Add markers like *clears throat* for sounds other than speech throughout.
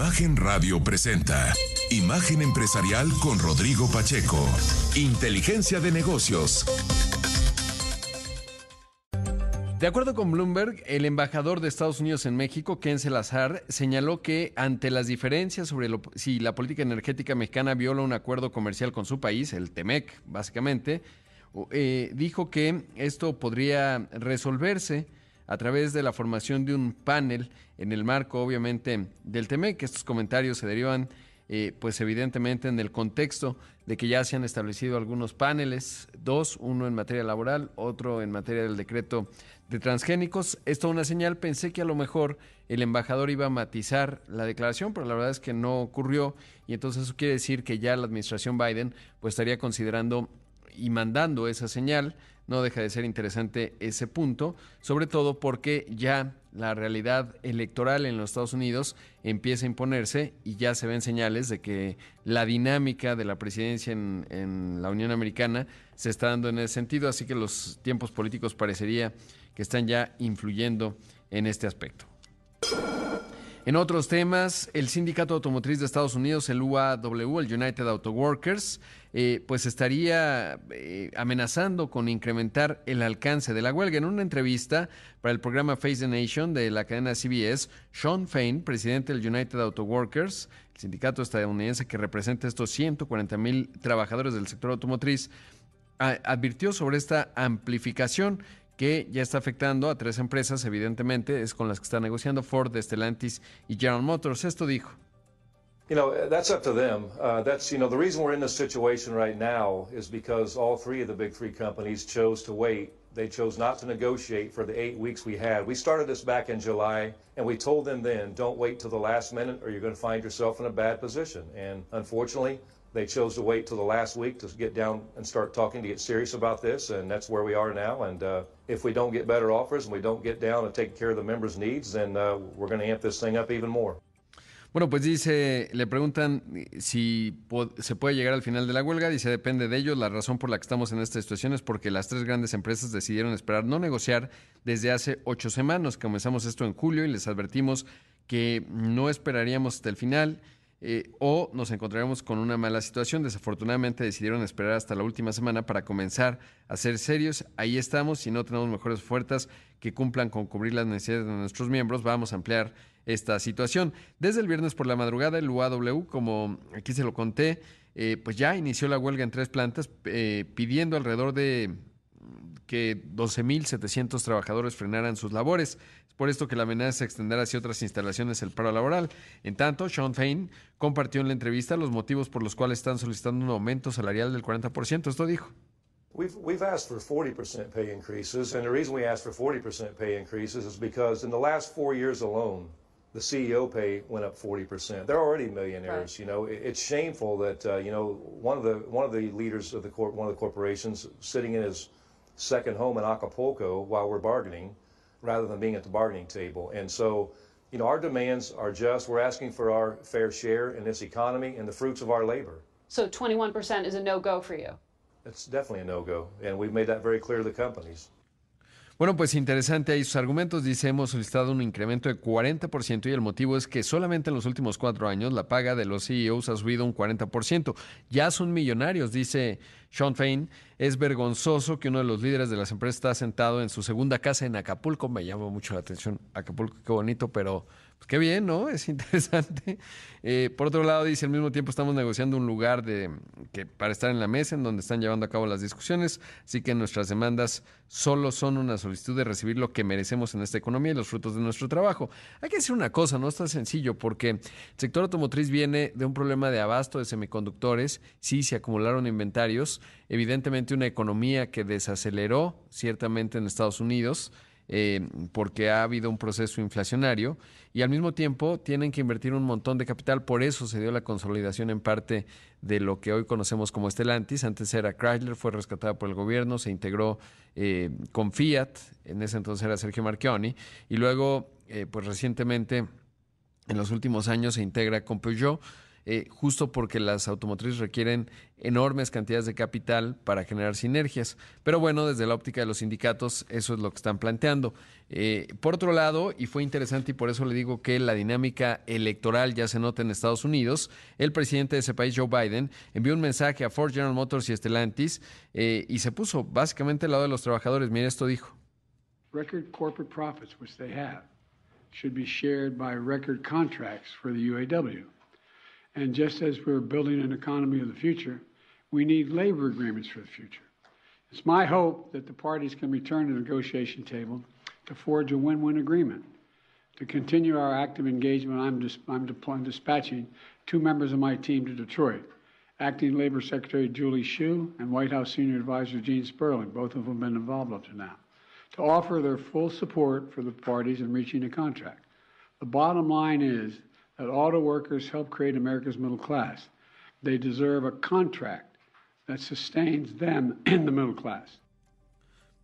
Imagen Radio presenta Imagen Empresarial con Rodrigo Pacheco. Inteligencia de negocios. De acuerdo con Bloomberg, el embajador de Estados Unidos en México, Ken Salazar, señaló que ante las diferencias sobre si la política energética mexicana viola un acuerdo comercial con su país, el TEMEC, básicamente, eh, dijo que esto podría resolverse a través de la formación de un panel en el marco, obviamente, del TEMEC. Estos comentarios se derivan, eh, pues evidentemente, en el contexto de que ya se han establecido algunos paneles, dos, uno en materia laboral, otro en materia del decreto de transgénicos. Esto es una señal, pensé que a lo mejor el embajador iba a matizar la declaración, pero la verdad es que no ocurrió y entonces eso quiere decir que ya la administración Biden pues estaría considerando y mandando esa señal. No deja de ser interesante ese punto, sobre todo porque ya la realidad electoral en los Estados Unidos empieza a imponerse y ya se ven señales de que la dinámica de la presidencia en, la Unión Americana se está dando en ese sentido, así que los tiempos políticos parecería que están ya influyendo en este aspecto. En otros temas, el Sindicato Automotriz de Estados Unidos, el UAW, el United Auto Workers, eh, pues estaría eh, amenazando con incrementar el alcance de la huelga. En una entrevista para el programa Face the Nation de la cadena CBS, Sean Fain, presidente del United Auto Workers, el sindicato estadounidense que representa estos 140 mil trabajadores del sector automotriz, advirtió sobre esta amplificación que ya está afectando a tres empresas, evidentemente, es con las que está negociando Ford, Stellantis y General Motors. Esto dijo. You know, that's up to them. Uh, that's, you know, the reason we're in this situation right now is because all three of the big three companies chose to wait. They chose not to negotiate for the eight weeks we had. We started this back in July, and we told them then, don't wait till the last minute or you're going to find yourself in a bad position. And unfortunately, they chose to wait till the last week to get down and start talking to get serious about this, and that's where we are now. And if we don't get better offers and we don't get down and take care of the members' needs, then we're going to amp this thing up even more. Bueno, pues dice, le preguntan si se puede llegar al final de la huelga, dice depende de ellos, la razón por la que estamos en esta situación es porque las tres grandes empresas decidieron esperar no negociar desde hace ocho semanas, comenzamos esto en julio y les advertimos que no esperaríamos hasta el final eh, o nos encontraremos con una mala situación. Desafortunadamente decidieron esperar hasta la última semana para comenzar a ser serios. Ahí estamos, si no tenemos mejores ofertas que cumplan con cubrir las necesidades de nuestros miembros, vamos a ampliar esta situación. Desde el viernes por la madrugada, el UAW, como aquí se lo conté, eh, pues ya inició la huelga en tres plantas, eh, pidiendo alrededor de que 12.700 trabajadores frenaran sus labores. Por esto que la amenaza se extenderá hacia otras instalaciones el paro laboral. En tanto, Sean Fain compartió en la entrevista los motivos por los cuales están solicitando un aumento salarial del 40%. Esto dijo. We've, we've asked for 40% pay increases, and the reason we asked for 40% pay increases is because in the last four years alone, the CEO pay went up 40%. They're already millionaires. Right. You know, it, it's shameful that uh, you know one of the one of the leaders of the corp, one of the corporations sitting in his second home in Acapulco while we're bargaining rather than being at the bargaining table. And so, you know, our demands are just, we're asking for our fair share in this economy and the fruits of our labor. So 21% is a no-go for you? It's definitely a no-go, and we've made that very clear to the companies. Bueno, pues interesante ahí sus argumentos. Dice, hemos solicitado un incremento de 40% y el motivo es que solamente en los últimos cuatro años la paga de los CEOs ha subido un 40%. Ya son millonarios, dice Sean Fain. Es vergonzoso que uno de los líderes de las empresas está sentado en su segunda casa en Acapulco. Me llama mucho la atención Acapulco, qué bonito, pero pues qué bien, ¿no? Es interesante. *laughs* Eh, por otro lado, dice, al mismo tiempo estamos negociando un lugar de, que, para estar en la mesa en donde están llevando a cabo las discusiones, así que nuestras demandas solo son una solicitud de recibir lo que merecemos en esta economía y los frutos de nuestro trabajo. Hay que decir una cosa, no es tan sencillo, porque el sector automotriz viene de un problema de abasto de semiconductores, sí, se acumularon inventarios, evidentemente una economía que desaceleró ciertamente en Estados Unidos, eh, porque ha habido un proceso inflacionario y al mismo tiempo tienen que invertir un montón de capital. Por eso se dio la consolidación en parte de lo que hoy conocemos como Stellantis. Antes era Chrysler, fue rescatada por el gobierno, se integró eh, con Fiat, en ese entonces era Sergio Marchioni, y luego, eh, pues recientemente, en los últimos años, se integra con Peugeot. Eh, justo porque las automotrices requieren enormes cantidades de capital para generar sinergias. Pero bueno, desde la óptica de los sindicatos, eso es lo que están planteando. Eh, por otro lado, y fue interesante y por eso le digo que la dinámica electoral ya se nota en Estados Unidos, el presidente de ese país, Joe Biden, envió un mensaje a Ford, General Motors y Stellantis eh, y se puso básicamente al lado de los trabajadores. Mire, esto dijo. Record corporate profits, which they have, should be shared by record contracts for the UAW. And just as we're building an economy of the future, we need labor agreements for the future. It's my hope that the parties can return to the negotiation table to forge a win-win agreement. To continue our active engagement, I'm, I'm, dispatching two members of my team to Detroit, Acting Labor Secretary Julie Shu and White House Senior Advisor Gene Sperling, both of whom have been involved up to now, to offer their full support for the parties in reaching a contract. The bottom line is that auto workers help create America's middle class. They deserve a contract that sustains them *clears throat* in the middle class.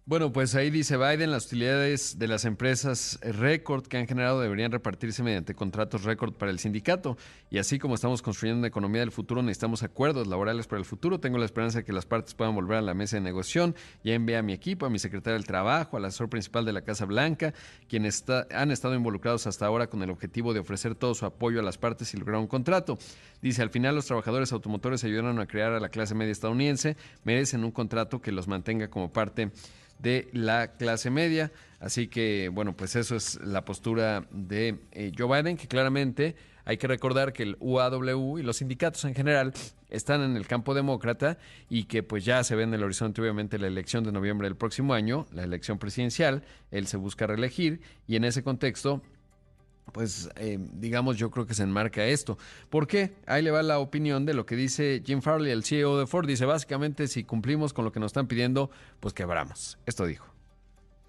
Bueno, pues ahí dice Biden, las utilidades de las empresas récord que han generado deberían repartirse mediante contratos récord para el sindicato. Y así como estamos construyendo una economía del futuro, necesitamos acuerdos laborales para el futuro. Tengo la esperanza de que las partes puedan volver a la mesa de negociación. Ya envié a mi equipo, a mi secretario del Trabajo, al asesor principal de la Casa Blanca, quienes han estado involucrados hasta ahora con el objetivo de ofrecer todo su apoyo a las partes y lograr un contrato. Dice, al final los trabajadores automotores ayudaron a crear a la clase media estadounidense, merecen un contrato que los mantenga como parte de la clase media. Así que, bueno, pues eso es la postura de eh, Joe Biden, que claramente hay que recordar que el UAW y los sindicatos en general están en el campo demócrata y que pues ya se ve en el horizonte obviamente la elección de noviembre del próximo año, la elección presidencial, él se busca reelegir y en ese contexto pues eh, digamos yo creo que se enmarca esto. ¿Por qué? Ahí le va la opinión de lo que dice Jim Farley, el CEO de Ford. Dice básicamente si cumplimos con lo que nos están pidiendo, pues quebramos. Esto dijo.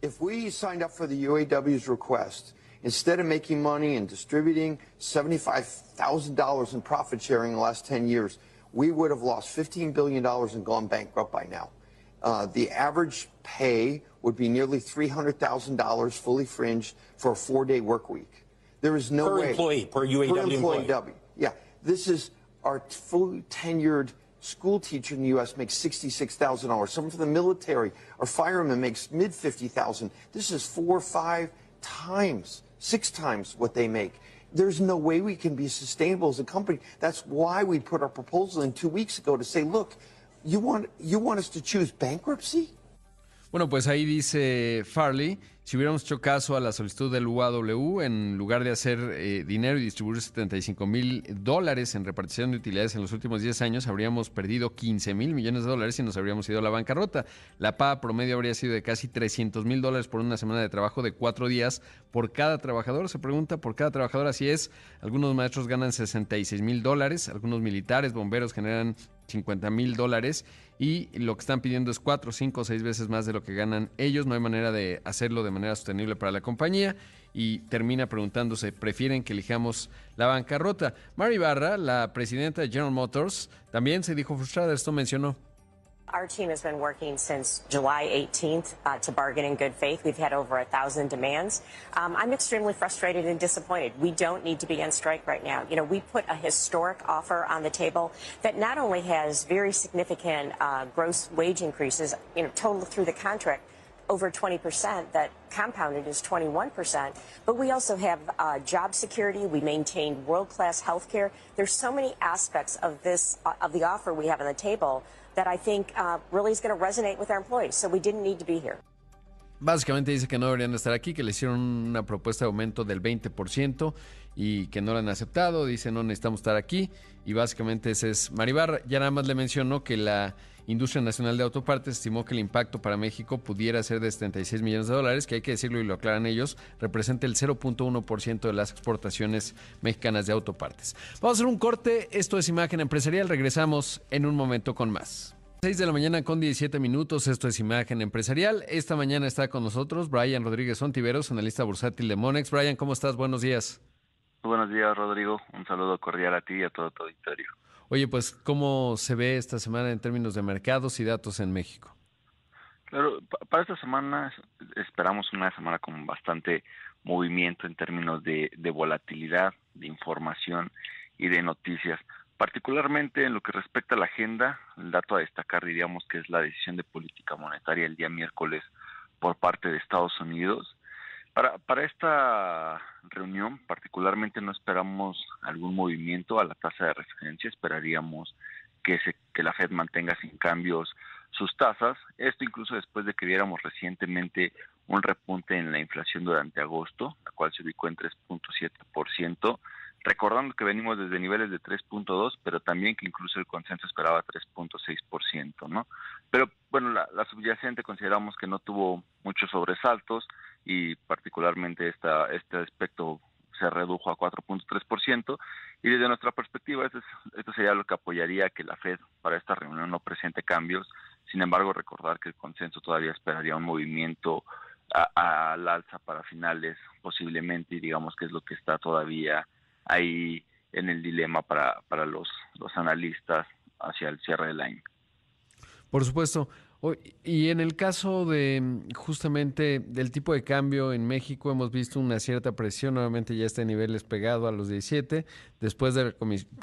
If we signed up for the UAW's request, instead of making money and distributing $75,000 in profit sharing in the last 10 years, we would have lost $15 billion and gone bankrupt by now. Uh, the average pay would be nearly $300,000 fully fringed for a four-day work week. There is no per way. employee, per UAW per employee. employee. Yeah. This is our fully tenured school teacher in the U.S. makes $66,000. Someone from the military or fireman makes mid 50000 This is four, five times, six times what they make. There's no way we can be sustainable as a company. That's why we put our proposal in two weeks ago to say, look, you want, you want us to choose bankruptcy? Bueno, pues ahí dice Farley, si hubiéramos hecho caso a la solicitud del UAW, en lugar de hacer eh, dinero y distribuir 75 mil dólares en repartición de utilidades en los últimos 10 años, habríamos perdido 15 mil millones de dólares y nos habríamos ido a la bancarrota. La paga promedio habría sido de casi 300 mil dólares por una semana de trabajo de cuatro días por cada trabajador. Se pregunta por cada trabajador, así es. Algunos maestros ganan 66 mil dólares, algunos militares, bomberos generan 50 mil dólares y lo que están pidiendo es cuatro, cinco o seis veces más de lo que ganan ellos. No hay manera de hacerlo de manera sostenible para la compañía y termina preguntándose, ¿prefieren que elijamos la bancarrota? Mary Barra, la presidenta de General Motors, también se dijo frustrada, esto mencionó. Our team has been working since July 18th uh, to bargain in good faith. We've had over a thousand demands. Um, I'm extremely frustrated and disappointed. We don't need to be on strike right now. You know, we put a historic offer on the table that not only has very significant uh, gross wage increases, you know, total through the contract, over 20%, that compounded is 21%. But we also have uh, job security. We maintain world-class health care. There's so many aspects of this, uh, of the offer we have on the table that I think uh, really is going to resonate with our employees. So we didn't need to be here. Básicamente dice que no deberían estar aquí, que le hicieron una propuesta de aumento del 20% y que no la han aceptado. Dice no necesitamos estar aquí. Y básicamente ese es Maribar. Ya nada más le mencionó que la Industria Nacional de Autopartes estimó que el impacto para México pudiera ser de 76 millones de dólares, que hay que decirlo y lo aclaran ellos, representa el 0.1% de las exportaciones mexicanas de autopartes. Vamos a hacer un corte, esto es Imagen Empresarial, regresamos en un momento con más. 6 de la mañana con 17 minutos, esto es Imagen Empresarial. Esta mañana está con nosotros Brian Rodríguez Ontiveros, analista bursátil de Monex. Brian, ¿cómo estás? Buenos días. Buenos días, Rodrigo. Un saludo cordial a ti y a todo tu auditorio. Oye, pues, ¿cómo se ve esta semana en términos de mercados y datos en México? Claro, para esta semana esperamos una semana con bastante movimiento en términos de, volatilidad. de información y de noticias. Particularmente en lo que respecta a la agenda, el dato a destacar diríamos que es la decisión de política monetaria el día miércoles por parte de Estados Unidos. Para, para esta reunión particularmente no esperamos algún movimiento a la tasa de referencia, esperaríamos que, se, que la Fed mantenga sin cambios sus tasas, esto incluso después de que viéramos recientemente un repunte en la inflación durante agosto, la cual se ubicó en 3.7%, recordando que venimos desde niveles de 3.2, pero también que incluso el consenso esperaba 3.6%, ¿no? Pero bueno, la, la, subyacente consideramos que no tuvo muchos sobresaltos y particularmente esta, este aspecto se redujo a 4.3% y desde nuestra perspectiva esto, es, esto sería lo que apoyaría que la Fed para esta reunión no presente cambios. Sin embargo, recordar que el consenso todavía esperaría un movimiento al alza para finales posiblemente y digamos que es lo que está todavía ahí en el dilema para, para los, los analistas hacia el cierre del año. Por supuesto. Y en el caso de justamente del tipo de cambio en México hemos visto una cierta presión, nuevamente ya este nivel es pegado a los 17, después de,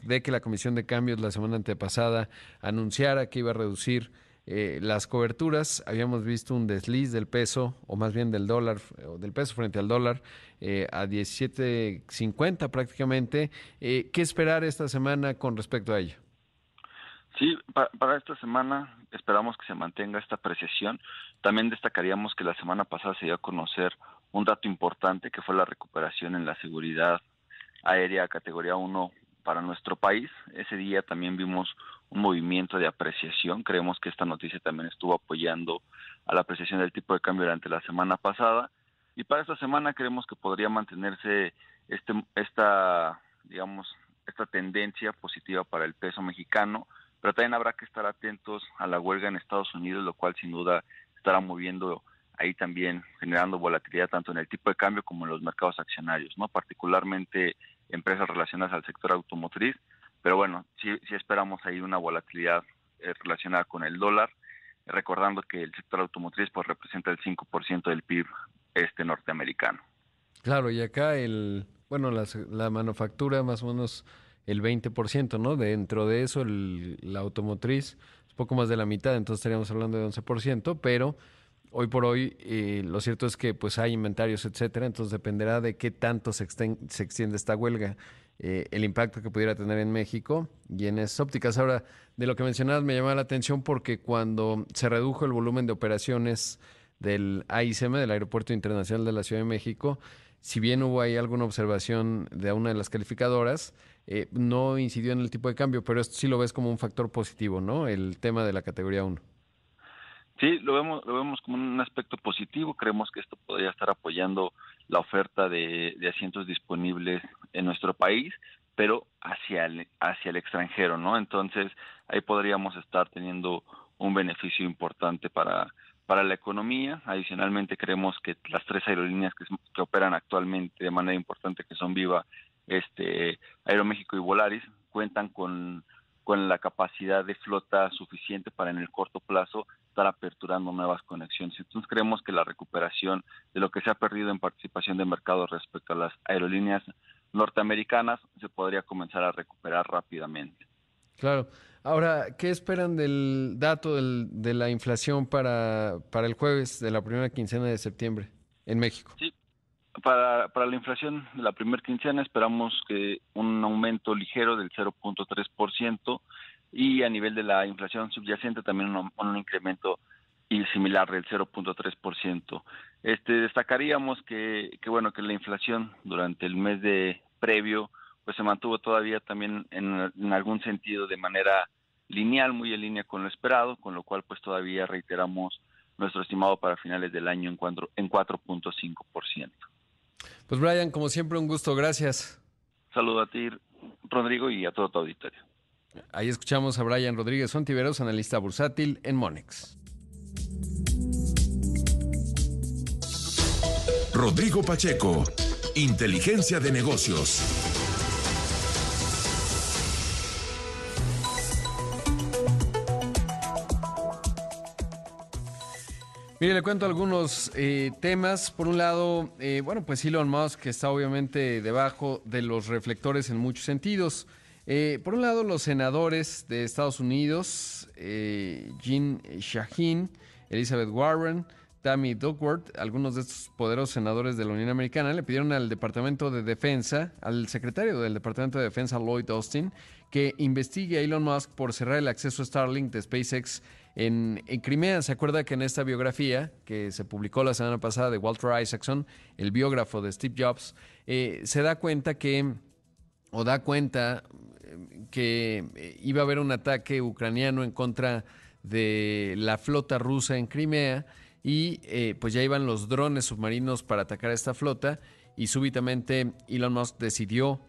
de que la Comisión de Cambios la semana antepasada anunciara que iba a reducir eh, las coberturas, habíamos visto un desliz del peso, o más bien del dólar, o del peso frente al dólar, eh, a 17.50 prácticamente. Eh, ¿Qué esperar esta semana con respecto a ello? Sí, para, esta semana esperamos que se mantenga esta apreciación. También destacaríamos que la semana pasada se dio a conocer un dato importante que fue la recuperación en la seguridad aérea categoría 1 para nuestro país. Ese día también vimos un movimiento de apreciación. Creemos que esta noticia también estuvo apoyando a la apreciación del tipo de cambio durante la semana pasada. Y para esta semana creemos que podría mantenerse este, esta, digamos, esta tendencia positiva para el peso mexicano pero también habrá que estar atentos a la huelga en Estados Unidos, lo cual sin duda estará moviendo ahí también generando volatilidad tanto en el tipo de cambio como en los mercados accionarios, no particularmente empresas relacionadas al sector automotriz, pero bueno, sí, sí esperamos ahí una volatilidad eh, relacionada con el dólar, recordando que el sector automotriz pues representa el 5% del PIB este norteamericano. Claro, y acá el, bueno, la, la manufactura más o menos el 20%, ¿no? Dentro de eso, el, la automotriz es poco más de la mitad, entonces estaríamos hablando de 11%, pero hoy por hoy eh, lo cierto es que pues hay inventarios, etcétera, entonces dependerá de qué tanto se, se extiende esta huelga, eh, el impacto que pudiera tener en México y en esas ópticas. Ahora, de lo que mencionabas me llama la atención porque cuando se redujo el volumen de operaciones del AICM, del Aeropuerto Internacional de la Ciudad de México, si bien hubo ahí alguna observación de una de las calificadoras, eh, no incidió en el tipo de cambio, pero esto sí lo ves como un factor positivo, ¿no? El tema de la categoría 1. Sí, lo vemos, lo vemos como un aspecto positivo. Creemos que esto podría estar apoyando la oferta de, de asientos disponibles en nuestro país, pero hacia el, hacia el extranjero, ¿no? Entonces, ahí podríamos estar teniendo un beneficio importante para, para la economía. Adicionalmente, creemos que las tres aerolíneas que, que operan actualmente de manera importante, que son Viva, este Aeroméxico y Volaris cuentan con, con la capacidad de flota suficiente para en el corto plazo estar aperturando nuevas conexiones. Entonces creemos que la recuperación de lo que se ha perdido en participación de mercado respecto a las aerolíneas norteamericanas se podría comenzar a recuperar rápidamente. Claro. Ahora, ¿qué esperan del dato del, de la inflación para, para el jueves de la primera quincena de septiembre en México? Sí, para, para la inflación de la primera quincena esperamos que un aumento ligero del 0.3% y a nivel de la inflación subyacente también un, un incremento similar del 0.3%. Este destacaríamos que, que bueno que la inflación durante el mes de previo pues se mantuvo todavía también en, en algún sentido de manera lineal, muy en línea con lo esperado, con lo cual pues todavía reiteramos nuestro estimado para finales del año en 4.5%. En 4.5%. Pues Brian, como siempre, un gusto, gracias. Saludo a ti, Rodrigo, y a todo tu auditorio. Ahí escuchamos a Brian Rodríguez Sontiveros, analista bursátil en Monex. Rodrigo Pacheco, Inteligencia de Negocios. Mire, le cuento algunos eh, temas. Por un lado, eh, bueno, pues Elon Musk está obviamente debajo de los reflectores en muchos sentidos. Eh, por un lado, los senadores de Estados Unidos, Jean Shaheen, Elizabeth Warren, Tammy Duckworth, algunos de estos poderosos senadores de la Unión Americana, le pidieron al Departamento de Defensa, al secretario del Departamento de Defensa, Lloyd Austin, que investigue a Elon Musk por cerrar el acceso a Starlink de SpaceX en, Crimea. ¿Se acuerda que en esta biografía que se publicó la semana pasada de Walter Isaacson, el biógrafo de Steve Jobs, eh, se da cuenta que, o da cuenta eh, que eh, iba a haber un ataque ucraniano en contra de la flota rusa en Crimea y pues ya iban los drones submarinos para atacar a esta flota y súbitamente Elon Musk decidió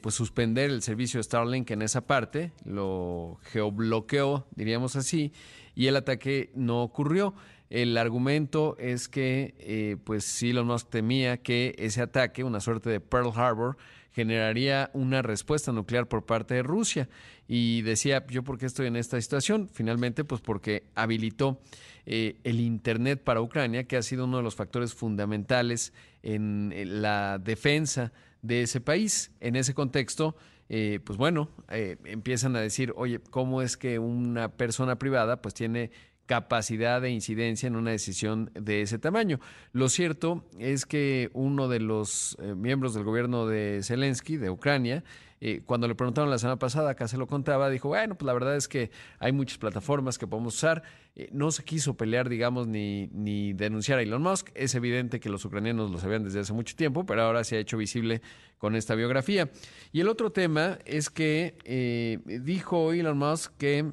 pues suspender el servicio de Starlink en esa parte, lo geobloqueó, diríamos así, y el ataque no ocurrió. El argumento es que eh, pues Elon Musk temía que ese ataque, una suerte de Pearl Harbor, generaría una respuesta nuclear por parte de Rusia. Y decía, ¿yo por qué estoy en esta situación? Finalmente, pues porque habilitó eh, el Internet para Ucrania, que ha sido uno de los factores fundamentales en la defensa de ese país. En ese contexto, eh, pues bueno, eh, empiezan a decir, oye, ¿cómo es que una persona privada pues tiene capacidad de incidencia en una decisión de ese tamaño. Lo cierto es que uno de los eh, miembros del gobierno de Zelensky, de Ucrania, eh, cuando le preguntaron la semana pasada, acá se lo contaba, dijo, bueno, pues la verdad es que hay muchas plataformas que podemos usar. Eh, no se quiso pelear, digamos, ni, ni denunciar a Elon Musk. Es evidente que los ucranianos lo sabían desde hace mucho tiempo, pero ahora se ha hecho visible con esta biografía. Y el otro tema es que eh, dijo Elon Musk que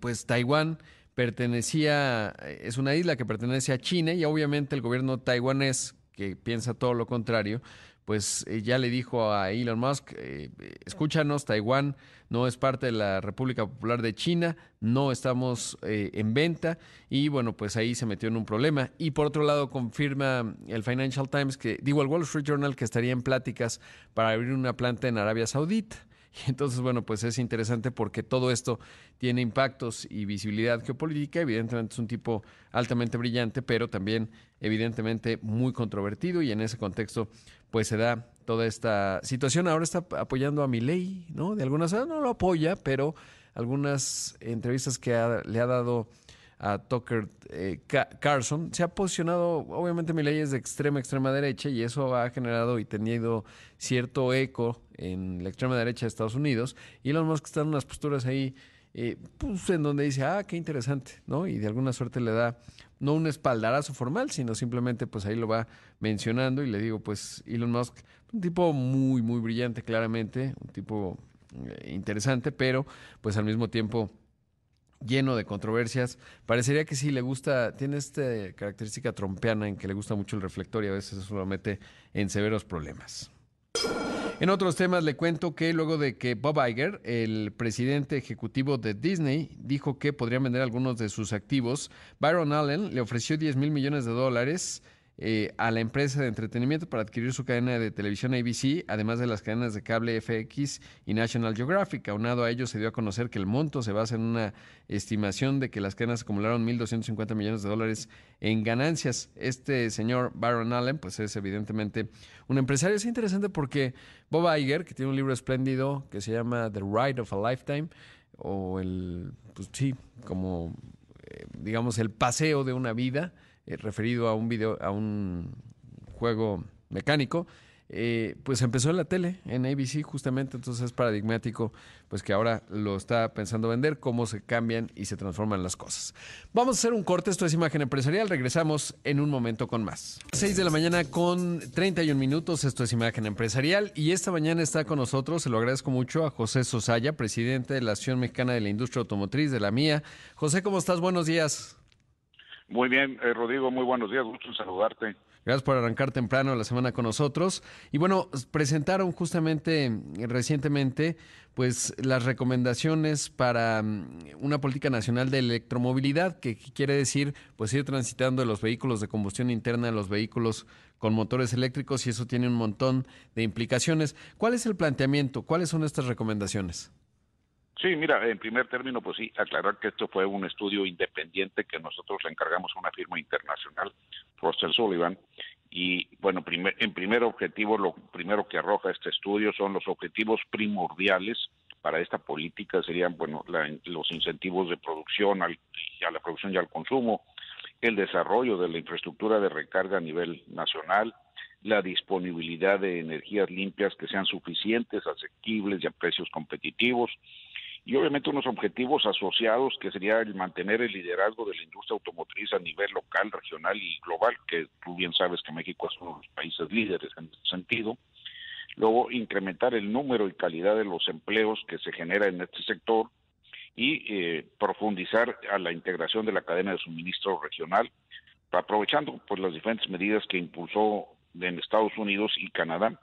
pues Taiwán pertenecía, es una isla que pertenece a China y obviamente el gobierno taiwanés, que piensa todo lo contrario, pues eh, ya le dijo a Elon Musk, eh, escúchanos, Taiwán no es parte de la República Popular de China, no estamos eh, en venta y bueno, pues ahí se metió en un problema. Y por otro lado, confirma el Financial Times que, digo, el Wall Street Journal que estaría en pláticas para abrir una planta en Arabia Saudita. *laughs* Y entonces, bueno, pues es interesante porque todo esto tiene impactos y visibilidad geopolítica. Evidentemente es un tipo altamente brillante, pero también evidentemente muy controvertido y en ese contexto pues se da toda esta situación. Ahora está apoyando a Milei, ¿no? De algunas no lo apoya, pero algunas entrevistas que le ha dado a Tucker eh, Carlson, se ha posicionado, obviamente mi ley es de extrema, extrema derecha y eso ha generado y tenido cierto eco en la extrema derecha de Estados Unidos y Elon Musk está en unas posturas ahí, eh, pues en donde dice, ah, qué interesante, ¿no? Y de alguna suerte le da no un espaldarazo formal, sino simplemente pues ahí lo va mencionando y le digo, pues Elon Musk, un tipo muy, muy brillante claramente, un tipo eh, interesante, pero pues al mismo tiempo lleno de controversias. Parecería que sí le gusta, tiene esta característica trompeana en que le gusta mucho el reflector y a veces eso lo mete en severos problemas. En otros temas le cuento que luego de que Bob Iger, el presidente ejecutivo de Disney, dijo que podrían vender algunos de sus activos, Byron Allen le ofreció 10 mil millones de dólares eh, a la empresa de entretenimiento para adquirir su cadena de televisión ABC, además de las cadenas de cable FX y National Geographic. Aunado a ello, se dio a conocer que el monto se basa en una estimación de que las cadenas acumularon 1.250 millones de dólares en ganancias. Este señor Byron Allen, pues es evidentemente un empresario. Es interesante porque Bob Iger, que tiene un libro espléndido que se llama The Ride of a Lifetime, o el, pues sí, como, eh, digamos, el paseo de una vida, eh, referido a un video, a un juego mecánico, eh, pues empezó en la tele, en ABC justamente, entonces es paradigmático, pues que ahora lo está pensando vender, cómo se cambian y se transforman las cosas. Vamos a hacer un corte, esto es Imagen Empresarial, regresamos en un momento con más. 6 de la mañana con 31 minutos, esto es Imagen Empresarial y esta mañana está con nosotros, se lo agradezco mucho, a José Sosaya, presidente de la Asociación Mexicana de la Industria Automotriz, de la mía. José, ¿cómo estás? Buenos días. Muy bien, eh, Rodrigo, muy buenos días, gusto en saludarte. Gracias por arrancar temprano la semana con nosotros. Y bueno, presentaron justamente eh, recientemente pues las recomendaciones para mm, una política nacional de electromovilidad, que quiere decir pues ir transitando de los vehículos de combustión interna a los vehículos con motores eléctricos y eso tiene un montón de implicaciones. ¿Cuál es el planteamiento? ¿Cuáles son estas recomendaciones? Sí, mira, en primer término, pues sí, aclarar que esto fue un estudio independiente que nosotros le encargamos a una firma internacional, Frost Sullivan, y bueno, primer, en primer objetivo, lo primero que arroja este estudio son los objetivos primordiales para esta política, serían bueno los incentivos de producción al, a la producción y al consumo, el desarrollo de la infraestructura de recarga a nivel nacional, la disponibilidad de energías limpias que sean suficientes, asequibles y a precios competitivos, y obviamente unos objetivos asociados que sería el mantener el liderazgo de la industria automotriz a nivel local, regional y global, que tú bien sabes que México es uno de los países líderes en este sentido. Luego, incrementar el número y calidad de los empleos que se genera en este sector y eh, profundizar a la integración de la cadena de suministro regional, aprovechando pues las diferentes medidas que impulsó en Estados Unidos y Canadá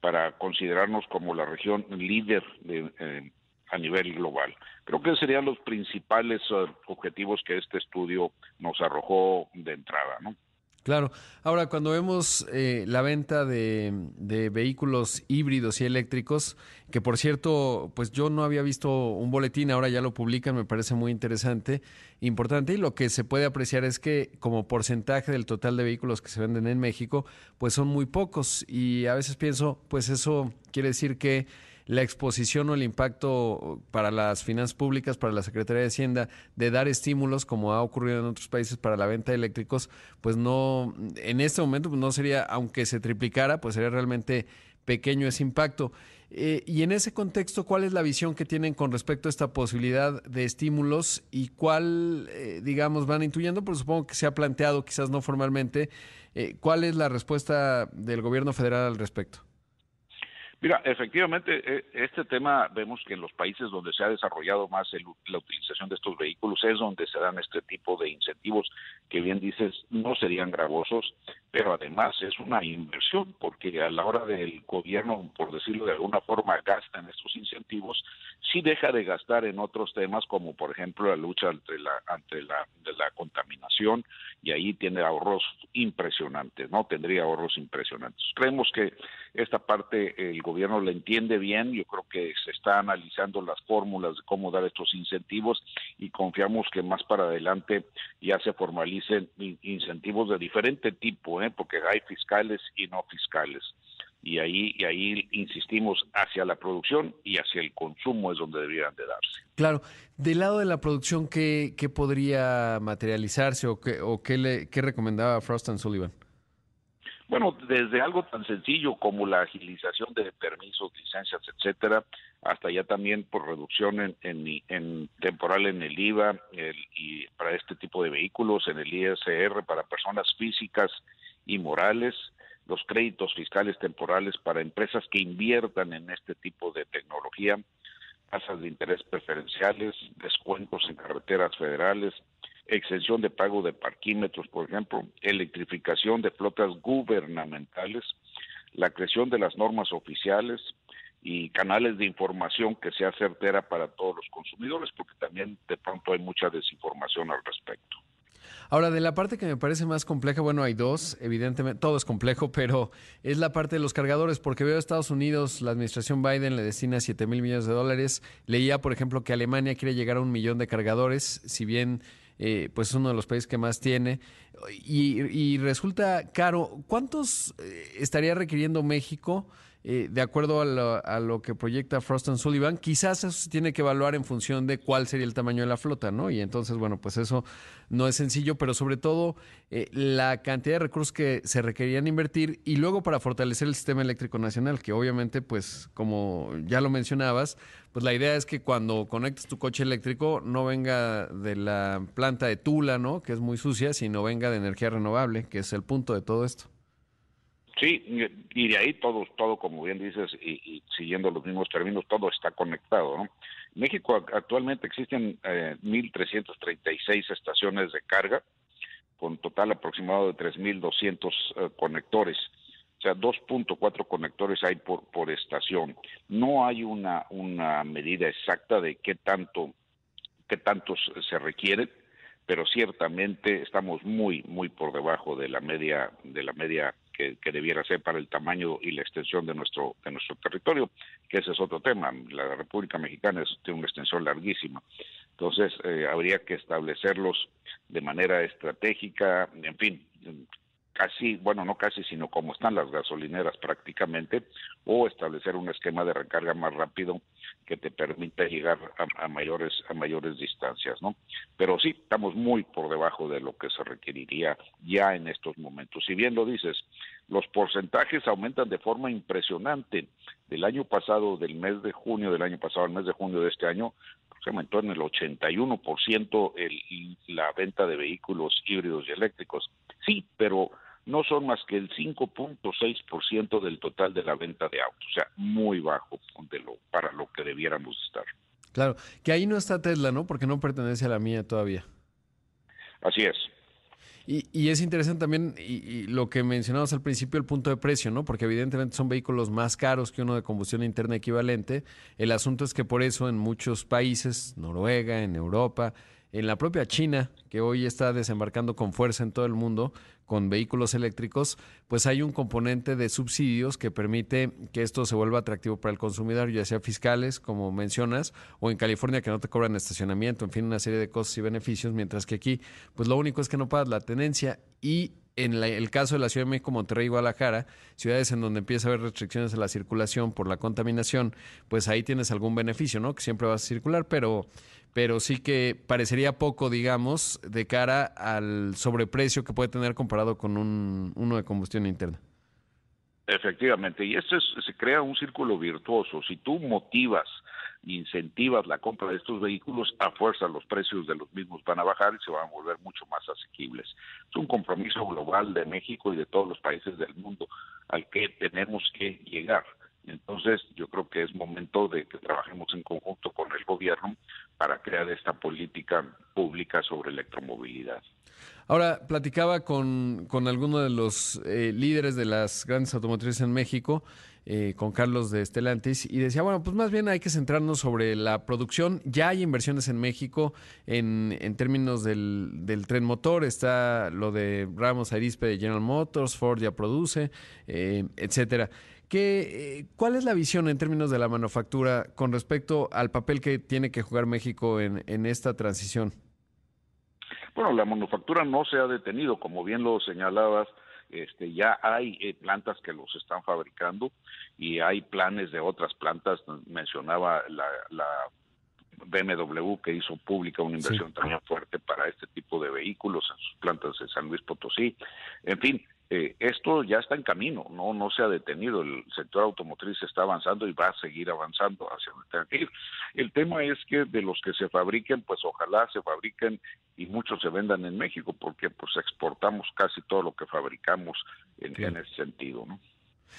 para considerarnos como la región líder de, eh, a nivel global. Creo que serían los principales eh, objetivos que este estudio nos arrojó de entrada, ¿no? Claro. Ahora, cuando vemos eh, la venta de, de, vehículos híbridos y eléctricos, que por cierto, pues yo no había visto un boletín, ahora ya lo publican, me parece muy interesante, importante, y lo que se puede apreciar es que como porcentaje del total de vehículos que se venden en México, pues son muy pocos, y a veces pienso, pues eso quiere decir que la exposición o el impacto para las finanzas públicas, para la Secretaría de Hacienda, de dar estímulos, como ha ocurrido en otros países para la venta de eléctricos, pues no, en este momento pues no sería, aunque se triplicara, pues sería realmente pequeño ese impacto. Eh, y en ese contexto, ¿cuál es la visión que tienen con respecto a esta posibilidad de estímulos y cuál, eh, digamos, van intuyendo? Porque supongo que se ha planteado, quizás no formalmente, eh, ¿cuál es la respuesta del gobierno federal al respecto? Mira, efectivamente, e, este tema vemos que en los países donde se ha desarrollado más la utilización de estos vehículos es donde se dan este tipo de incentivos que bien dices no serían gravosos, pero además es una inversión porque a la hora del gobierno, por decirlo de alguna forma, gasta en estos incentivos, sí deja de gastar en otros temas como por ejemplo la lucha ante la ante la, la contaminación y ahí tiene ahorros impresionantes, ¿no? Tendría ahorros impresionantes. Creemos que esta parte el gobierno gobierno le entiende bien, yo creo que se está analizando las fórmulas de cómo dar estos incentivos y confiamos que más para adelante ya se formalicen incentivos de diferente tipo, ¿eh? porque hay fiscales y no fiscales. Y ahí, y ahí insistimos hacia la producción y hacia el consumo es donde deberían de darse. Claro, del lado de la producción, ¿qué, qué podría materializarse o qué, o qué, le, qué recomendaba Frost and Sullivan? Bueno, desde algo tan sencillo como la agilización de permisos, licencias, etcétera, hasta ya también por reducción en, temporal en el IVA y para este tipo de vehículos, en el ISR para personas físicas y morales, los créditos fiscales temporales para empresas que inviertan en este tipo de tecnología, tasas de interés preferenciales, descuentos en carreteras federales, exención de pago de parquímetros, por ejemplo, electrificación de flotas gubernamentales, la creación de las normas oficiales y canales de información que sea certera para todos los consumidores, porque también de pronto hay mucha desinformación al respecto. Ahora, de la parte que me parece más compleja, bueno, hay dos, evidentemente, todo es complejo, pero es la parte de los cargadores, porque veo a Estados Unidos, la administración Biden le destina 7 mil millones de dólares. Leía, por ejemplo, que Alemania quiere llegar a un millón de cargadores, si bien eh, pues es uno de los países que más tiene. Y, resulta caro. ¿Cuántos eh, estaría requiriendo México? Eh, de acuerdo a lo, que proyecta Frost and Sullivan, quizás eso se tiene que evaluar en función de cuál sería el tamaño de la flota, ¿no? Y entonces, bueno, pues eso no es sencillo, pero sobre todo la cantidad de recursos que se requerían invertir y luego para fortalecer el sistema eléctrico nacional, que obviamente, pues, como ya lo mencionabas, pues la idea es que cuando conectes tu coche eléctrico no venga de la planta de Tula, ¿no? Que es muy sucia, sino venga de energía renovable, que es el punto de todo esto. Sí, y de ahí todo, todo como bien dices, y, siguiendo los mismos términos, todo está conectado, ¿no? México actualmente existen eh, 1.336 estaciones de carga, con total aproximado de 3.200 eh, conectores. O sea, 2.4 conectores hay por, por estación. No hay una, una medida exacta de qué tanto qué tantos se requieren, pero ciertamente estamos muy muy por debajo de la media de la media que, debiera ser para el tamaño y la extensión de nuestro de nuestro territorio, que ese es otro tema. La República Mexicana tiene una extensión larguísima, entonces eh, habría que establecerlos de manera estratégica, en fin, casi, bueno, no casi, sino como están las gasolineras prácticamente, o establecer un esquema de recarga más rápido que te permita llegar a, mayores a mayores distancias, ¿no? Pero sí, estamos muy por debajo de lo que se requeriría ya en estos momentos. Si bien lo dices, los porcentajes aumentan de forma impresionante. Del año pasado, del mes de junio del año pasado al mes de junio de este año, se aumentó en el 81% el, la venta de vehículos híbridos y eléctricos. Sí, pero no son más que el 5.6% del total de la venta de autos, o sea, muy bajo de lo, para lo que debiéramos estar. Claro, que ahí no está Tesla, ¿no? Porque no pertenece a la mía todavía. Así es. Y, es interesante también y, lo que mencionamos al principio, el punto de precio, ¿no? Porque evidentemente son vehículos más caros que uno de combustión interna equivalente. El asunto es que por eso en muchos países, Noruega, en Europa, en la propia China, que hoy está desembarcando con fuerza en todo el mundo con vehículos eléctricos, pues hay un componente de subsidios que permite que esto se vuelva atractivo para el consumidor, ya sea fiscales, como mencionas, o en California que no te cobran estacionamiento, en fin, una serie de costos y beneficios, mientras que aquí, pues lo único es que no pagas la tenencia y en el caso de la Ciudad de México, Monterrey y Guadalajara, ciudades en donde empieza a haber restricciones a la circulación por la contaminación, pues ahí tienes algún beneficio, ¿no? Que siempre vas a circular, pero pero sí que parecería poco, digamos, de cara al sobreprecio que puede tener comparado con un, uno de combustión interna. Efectivamente, y esto es, se crea un círculo virtuoso. Si tú motivas, incentivas la compra de estos vehículos, a fuerza los precios de los mismos van a bajar y se van a volver mucho más asequibles. Es un compromiso global de México y de todos los países del mundo al que tenemos que llegar. Entonces, yo creo que es momento de que trabajemos en conjunto con el gobierno para crear esta política pública sobre electromovilidad. Ahora, platicaba con, con alguno de los eh, líderes de las grandes automotrices en México, eh, con Carlos de Estelantis, y decía, bueno, pues más bien hay que centrarnos sobre la producción. Ya hay inversiones en México en, en términos del, del, tren motor, está lo de Ramos Arispe de General Motors, Ford ya produce, eh, etcétera. Eh, ¿Cuál es la visión en términos de la manufactura con respecto al papel que tiene que jugar México en, esta transición? Bueno, la manufactura no se ha detenido, como bien lo señalabas, este, ya hay eh, plantas que los están fabricando y hay planes de otras plantas. Mencionaba la, BMW que hizo pública una inversión también fuerte para este tipo de vehículos en sus plantas de San Luis Potosí. En fin, eh, esto ya está en camino, no no se ha detenido, el sector automotriz está avanzando y va a seguir avanzando hacia donde tenga que ir. El tema es que de los que se fabriquen, pues ojalá se fabriquen y muchos se vendan en México, porque pues exportamos casi todo lo que fabricamos en, en ese sentido, ¿no?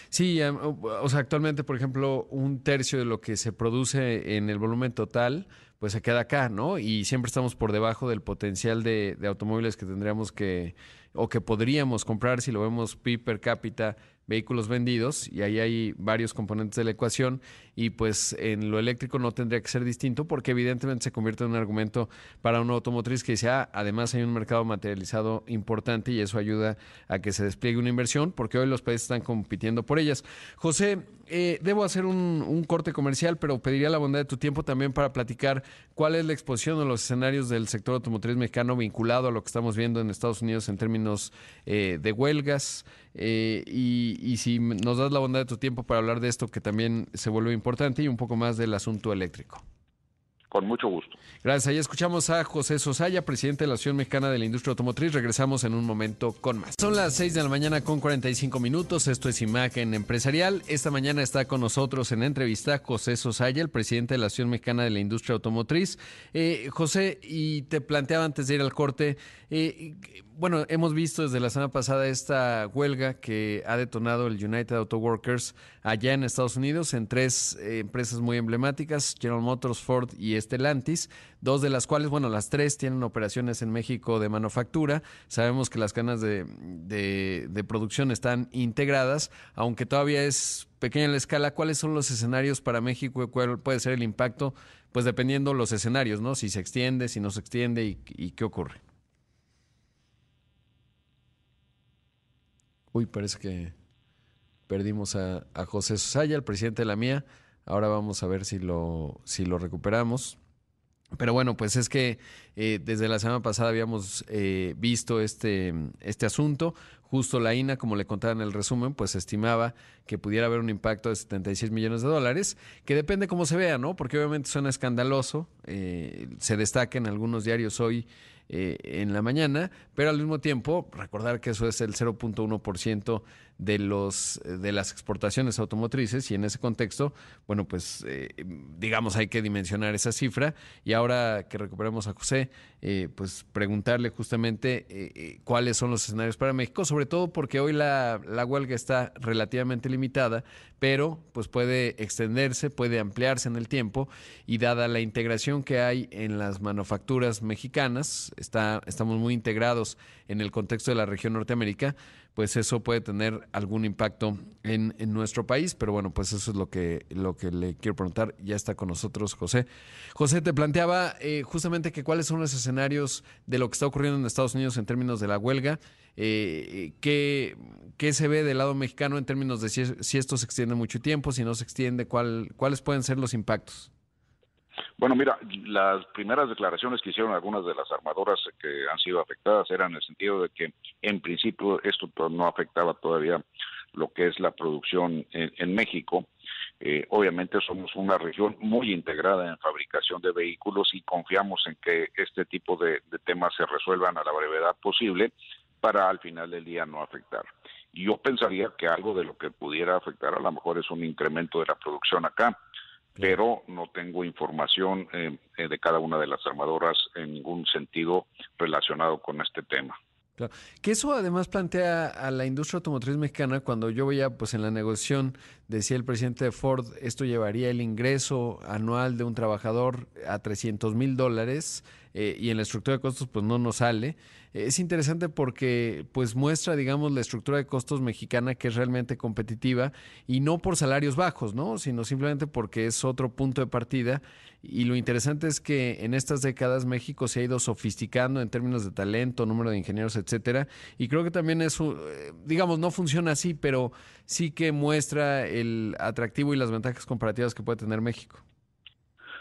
Sí, o sea, actualmente, por ejemplo, un tercio de lo que se produce en el volumen total, pues se queda acá, ¿no? Y siempre estamos por debajo del potencial de, de automóviles que tendríamos que o que podríamos comprar si lo vemos PIB per cápita vehículos vendidos y ahí hay varios componentes de la ecuación y pues en lo eléctrico no tendría que ser distinto porque evidentemente se convierte en un argumento para una automotriz que dice, ah, además hay un mercado materializado importante y eso ayuda a que se despliegue una inversión porque hoy los países están compitiendo por ellas. José, eh, debo hacer un, corte comercial, pero pediría la bondad de tu tiempo también para platicar cuál es la exposición de los escenarios del sector automotriz mexicano vinculado a lo que estamos viendo en Estados Unidos en términos eh, de huelgas. Eh, y, si nos das la bondad de tu tiempo para hablar de esto que también se vuelve importante y un poco más del asunto eléctrico. Con mucho gusto. Gracias. Ahí escuchamos a José Sosaya, presidente de la Asociación Mexicana de la Industria Automotriz. Regresamos en un momento con más. Son las 6 de la mañana con 45 minutos. Esto es Imagen Empresarial. Esta mañana está con nosotros en entrevista José Sosaya, el presidente de la Asociación Mexicana de la Industria Automotriz. Eh, José, y te planteaba antes de ir al corte, eh, bueno, hemos visto desde la semana pasada esta huelga que ha detonado el United Auto Workers allá en Estados Unidos en tres eh, empresas muy emblemáticas, General Motors, Ford y Stellantis, dos de las cuales, bueno, las tres tienen operaciones en México de manufactura. Sabemos que las cadenas de, de producción están integradas, aunque todavía es pequeña la escala. ¿Cuáles son los escenarios para México y cuál puede ser el impacto? Pues dependiendo los escenarios, ¿no? Si se extiende, si no se extiende y qué ocurre. Uy, parece que perdimos a, a José Susaya, el presidente de la mía. Ahora vamos a ver si lo, si lo recuperamos. Pero bueno, pues es que eh, desde la semana pasada habíamos eh, visto este, este asunto. Justo la INA, como le contaba en el resumen, pues estimaba que pudiera haber un impacto de 76 millones de dólares, que depende cómo se vea, ¿no? Porque obviamente suena escandaloso. Eh, se destaca en algunos diarios hoy en la mañana, pero al mismo tiempo recordar que eso es el 0.1% de, los, de las exportaciones automotrices y en ese contexto, bueno, pues eh, digamos hay que dimensionar esa cifra. Y ahora que recuperamos a José, eh, pues preguntarle justamente eh, cuáles son los escenarios para México, sobre todo porque hoy la, la huelga está relativamente limitada, pero pues puede extenderse, puede ampliarse en el tiempo. Y dada la integración que hay en las manufacturas mexicanas, está, estamos muy integrados en el contexto de la región Norteamérica, pues eso puede tener algún impacto en, nuestro país. Pero bueno, pues eso es lo que, lo que le quiero preguntar. Ya está con nosotros José. José, te planteaba eh, justamente que cuáles son los escenarios de lo que está ocurriendo en Estados Unidos en términos de la huelga. Eh, ¿qué, ¿Qué se ve del lado mexicano en términos de si, si esto se extiende mucho tiempo, si no se extiende, cuál, cuáles pueden ser los impactos? Bueno, mira, las primeras declaraciones que hicieron algunas de las armadoras que han sido afectadas eran en el sentido de que en principio esto no afectaba todavía lo que es la producción en, México. Eh, obviamente somos una región muy integrada en fabricación de vehículos y confiamos en que este tipo de, temas se resuelvan a la brevedad posible para al final del día no afectar. Yo pensaría que algo de lo que pudiera afectar a lo mejor es un incremento de la producción acá pero no tengo información eh, eh, de cada una de las armadoras en ningún sentido relacionado con este tema. Claro. Que eso además plantea a la industria automotriz mexicana cuando yo veía pues en la negociación decía el presidente de Ford esto llevaría el ingreso anual de un trabajador a 300 mil dólares eh, y en la estructura de costos pues no nos sale es interesante porque pues muestra, digamos, la estructura de costos mexicana que es realmente competitiva y no por salarios bajos, ¿no? Sino simplemente porque es otro punto de partida. Y lo interesante es que en estas décadas México se ha ido sofisticando en términos de talento, número de ingenieros, etcétera. Y creo que también eso, eh, digamos, no funciona así, pero sí que muestra el atractivo y las ventajas comparativas que puede tener México.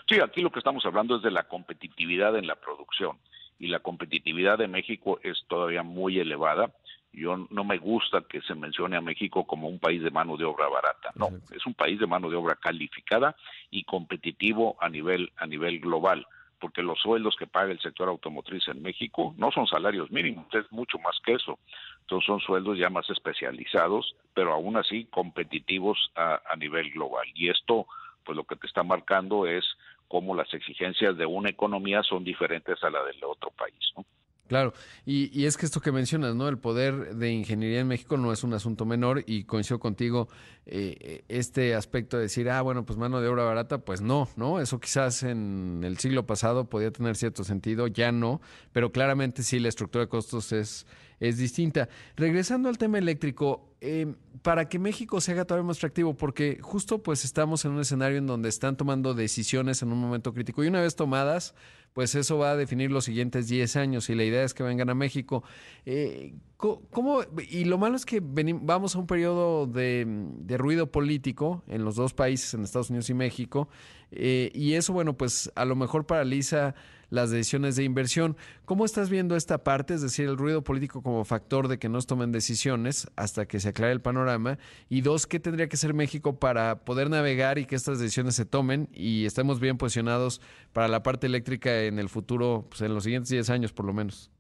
Sí, aquí lo que estamos hablando es de la competitividad en la producción y la competitividad de México es todavía muy elevada. Yo no me gusta que se mencione a México como un país de mano de obra barata. No, es un país de mano de obra calificada y competitivo a nivel a nivel global, porque los sueldos que paga el sector automotriz en México no son salarios mínimos, es mucho más que eso. Entonces son sueldos ya más especializados, pero aún así competitivos a, a nivel global. Y esto, pues lo que te está marcando es cómo las exigencias de una economía son diferentes a la del otro país. ¿no? Claro, y, es que esto que mencionas, ¿no? El poder de ingeniería en México no es un asunto menor y coincido contigo eh, este aspecto de decir, ah, bueno, pues mano de obra barata, pues no, ¿no? Eso quizás en el siglo pasado podía tener cierto sentido, ya no, pero claramente sí la estructura de costos es, es distinta. Regresando al tema eléctrico, eh, para que México se haga todavía más atractivo, porque justo pues estamos en un escenario en donde están tomando decisiones en un momento crítico y una vez tomadas, pues eso va a definir los siguientes 10 años y la idea es que vengan a México. Eh, ¿cómo, y lo malo es que vamos a un periodo de, de, ruido político en los dos países, en Estados Unidos y México, eh, y eso, bueno, pues a lo mejor paraliza las decisiones de inversión. ¿Cómo estás viendo esta parte? Es decir, el ruido político como factor de que no tomen decisiones hasta que se aclare el panorama. Y dos, ¿qué tendría que hacer México para poder navegar y que estas decisiones se tomen y estemos bien posicionados para la parte eléctrica en el futuro, pues en los siguientes 10 años por lo menos?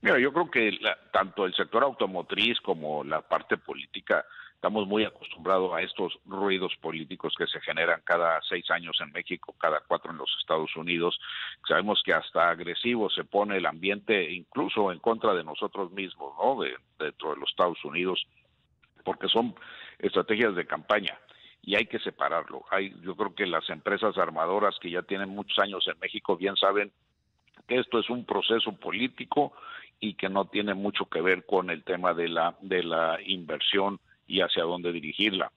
Mira, yo creo que tanto el sector automotriz como la parte política Estamos muy acostumbrados a estos ruidos políticos que se generan cada seis años en México, cada cuatro en los Estados Unidos. Sabemos que hasta agresivo se pone el ambiente, incluso en contra de nosotros mismos, ¿no? De, dentro de los Estados Unidos, porque son estrategias de campaña y hay que separarlo. Hay, yo creo que las empresas armadoras que ya tienen muchos años en México bien saben que esto es un proceso político y que no tiene mucho que ver con el tema de la de la inversión y hacia dónde dirigirla.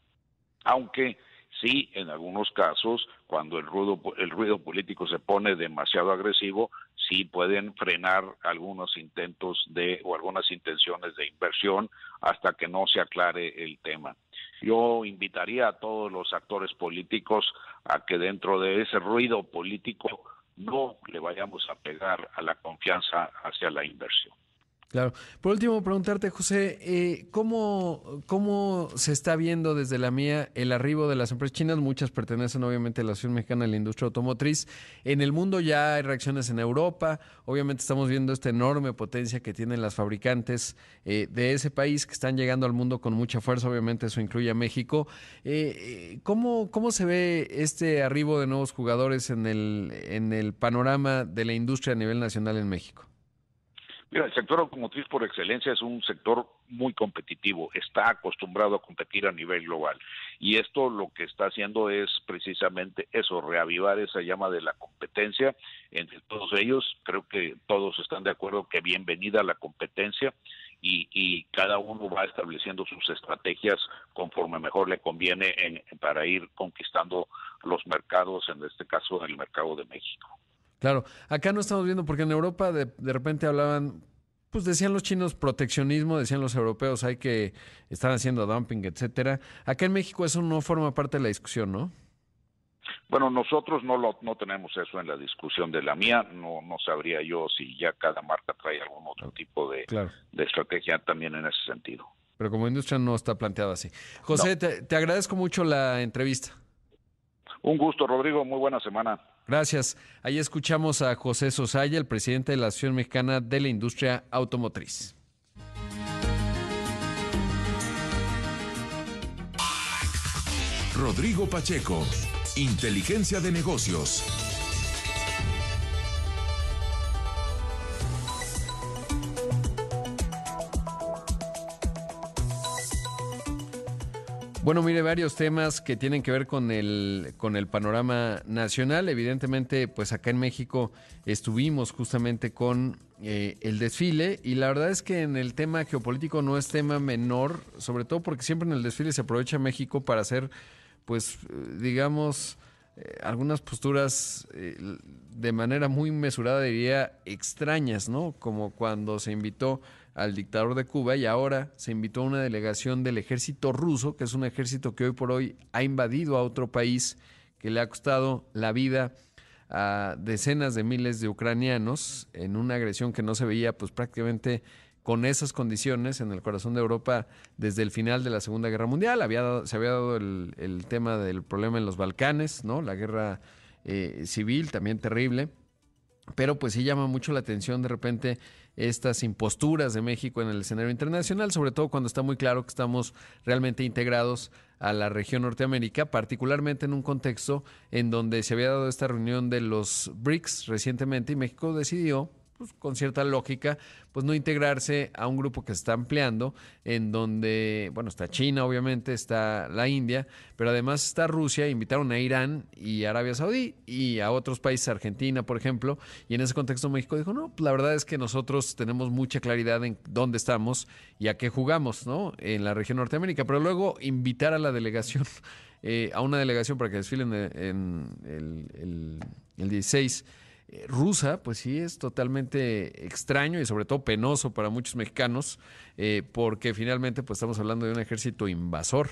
Aunque sí, en algunos casos, cuando el ruido, el ruido político se pone demasiado agresivo, sí pueden frenar algunos intentos de o algunas intenciones de inversión hasta que no se aclare el tema. Yo invitaría a todos los actores políticos a que dentro de ese ruido político no le vayamos a pegar a la confianza hacia la inversión. Claro. Por último, preguntarte, José, eh, ¿cómo, ¿cómo se está viendo desde la mía el arribo de las empresas chinas? Muchas pertenecen obviamente a la Asociación Mexicana de la Industria Automotriz. En el mundo ya hay reacciones en Europa. Obviamente estamos viendo esta enorme potencia que tienen las fabricantes eh, de ese país que están llegando al mundo con mucha fuerza. Obviamente eso incluye a México. Eh, ¿cómo, ¿Cómo se ve este arribo de nuevos jugadores en el, en el panorama de la industria a nivel nacional en México? Mira, el sector automotriz por excelencia es un sector muy competitivo, está acostumbrado a competir a nivel global y esto lo que está haciendo es precisamente eso, reavivar esa llama de la competencia entre todos ellos. Creo que todos están de acuerdo que bienvenida la competencia y, cada uno va estableciendo sus estrategias conforme mejor le conviene para ir conquistando los mercados, en este caso el mercado de México. Claro, acá no estamos viendo, porque en Europa de, repente hablaban, pues decían los chinos proteccionismo, decían los europeos hay que están haciendo dumping, etcétera. Acá en México eso no forma parte de la discusión, ¿no? Bueno, nosotros no lo, no tenemos eso en la discusión de la mía, no, no sabría yo si ya cada marca trae algún otro tipo de, de estrategia también en ese sentido. Pero como industria no está planteado así. José, te agradezco mucho la entrevista. Un gusto, Rodrigo, muy buena semana. Gracias. Ahí escuchamos a José Sosaya, el presidente de la Asociación Mexicana de la Industria Automotriz. Rodrigo Pacheco, Inteligencia de Negocios. Bueno, mire, varios temas que tienen que ver con el, con el panorama nacional. Evidentemente, pues acá en México estuvimos justamente con eh, el desfile y la verdad es que en el tema geopolítico no es tema menor, sobre todo porque siempre en el desfile se aprovecha México para hacer, pues, digamos, eh, algunas posturas eh, de manera muy mesurada, diría, extrañas, ¿no? Como cuando se invitó al dictador de Cuba y ahora se invitó a una delegación del ejército ruso, que es un ejército que hoy por hoy ha invadido a otro país, que le ha costado la vida a decenas de miles de ucranianos en una agresión que no se veía pues prácticamente con esas condiciones en el corazón de Europa desde el final de la Segunda Guerra Mundial. Había se había dado el, tema del problema en los Balcanes, ¿no? La guerra eh, civil también terrible. Pero pues sí llama mucho la atención de repente estas imposturas de México en el escenario internacional, sobre todo cuando está muy claro que estamos realmente integrados a la región Norteamérica, particularmente en un contexto en donde se había dado esta reunión de los BRICS recientemente y México decidió pues, con cierta lógica, pues no integrarse a un grupo que se está ampliando, en donde, bueno, está China, obviamente, está la India, pero además está Rusia, invitaron a Irán y Arabia Saudí y a otros países, Argentina, por ejemplo, y en ese contexto México dijo, no, pues la verdad es que nosotros tenemos mucha claridad en dónde estamos y a qué jugamos, ¿no? En la región Norteamérica, pero luego invitar a la delegación. *laughs* Eh, a una delegación para que desfilen en, el, el, el 16 eh, rusa, pues sí es totalmente extraño y sobre todo penoso para muchos mexicanos, eh, porque finalmente pues estamos hablando de un ejército invasor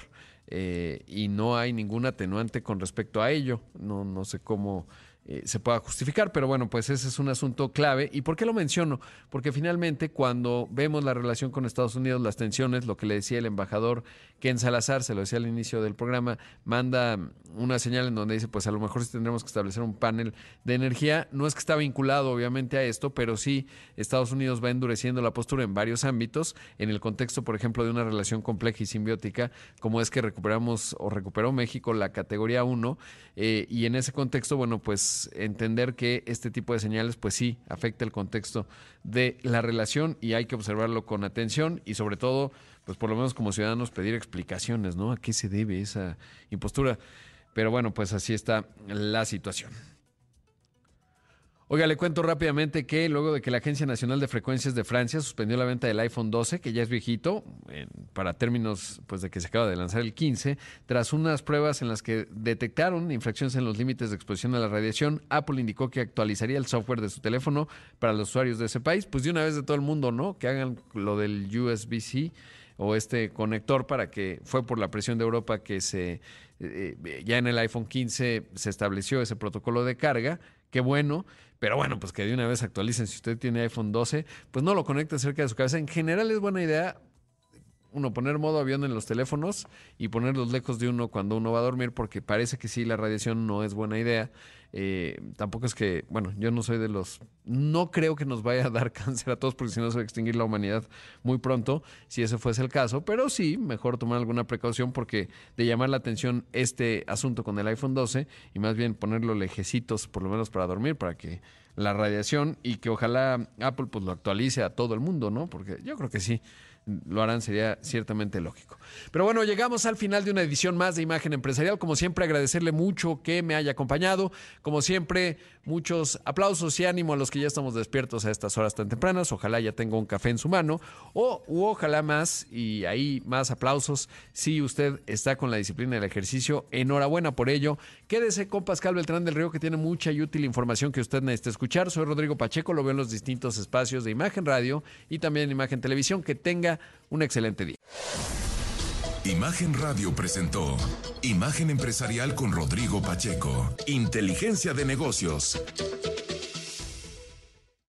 eh, y no hay ningún atenuante con respecto a ello. No, no sé cómo eh, se pueda justificar, pero bueno, pues ese es un asunto clave. ¿Y por qué lo menciono? Porque finalmente cuando vemos la relación con Estados Unidos, las tensiones, lo que le decía el embajador Ken Salazar, se lo decía al inicio del programa, manda una señal en donde dice, pues a lo mejor sí tendremos que establecer un panel de energía. No es que está vinculado obviamente a esto, pero sí Estados Unidos va endureciendo la postura en varios ámbitos, en el contexto, por ejemplo, de una relación compleja y simbiótica, como es que recuperamos o recuperó México la categoría 1, eh, y en ese contexto, bueno, pues entender que este tipo de señales, pues sí, afecta el contexto de la relación y hay que observarlo con atención y sobre todo, pues por lo menos como ciudadanos pedir explicaciones, ¿no? ¿A qué se debe esa impostura? Pero bueno, pues así está la situación. Oiga, le cuento rápidamente que luego de que la Agencia Nacional de Frecuencias de Francia suspendió la venta del iPhone 12, que ya es viejito, para términos pues de que se acaba de lanzar el 15, tras unas pruebas en las que detectaron infracciones en los límites de exposición a la radiación, Apple indicó que actualizaría el software de su teléfono para los usuarios de ese país, pues de una vez de todo el mundo, ¿no? Que hagan lo del USB-C o este conector para que fue por la presión de Europa que se eh, ya en el iPhone 15 se estableció ese protocolo de carga, qué bueno, pero bueno, pues que de una vez actualicen. Si usted tiene iPhone 12, pues no lo conecte cerca de su cabeza. En general es buena idea uno poner modo avión en los teléfonos y ponerlos lejos de uno cuando uno va a dormir, porque parece que sí, la radiación no es buena idea. Eh, tampoco es que, bueno, yo no soy de los, no creo que nos vaya a dar *laughs* cáncer a todos, porque si no se va a extinguir la humanidad muy pronto, si ese fuese el caso, pero sí, mejor tomar alguna precaución porque de llamar la atención este asunto con el iPhone 12 y más bien ponerlo lejecitos, por lo menos para dormir, para que la radiación y que ojalá Apple pues lo actualice a todo el mundo, ¿no? Porque yo creo que sí lo harán, sería ciertamente lógico. Pero bueno, llegamos al final de una edición más de Imagen Empresarial. Como siempre, agradecerle mucho que me haya acompañado. Como siempre, muchos aplausos y ánimo a los que ya estamos despiertos a estas horas tan tempranas. Ojalá ya tenga un café en su mano. O ojalá más, y ahí más aplausos, si usted está con la disciplina del ejercicio. Enhorabuena por ello. Quédese con Pascal Beltrán del Río, que tiene mucha y útil información que usted necesita escuchar. Soy Rodrigo Pacheco, lo veo en los distintos espacios de Imagen Radio y también en Imagen Televisión. Que un excelente día. Imagen Radio presentó Imagen Empresarial con Rodrigo Pacheco. Inteligencia de negocios.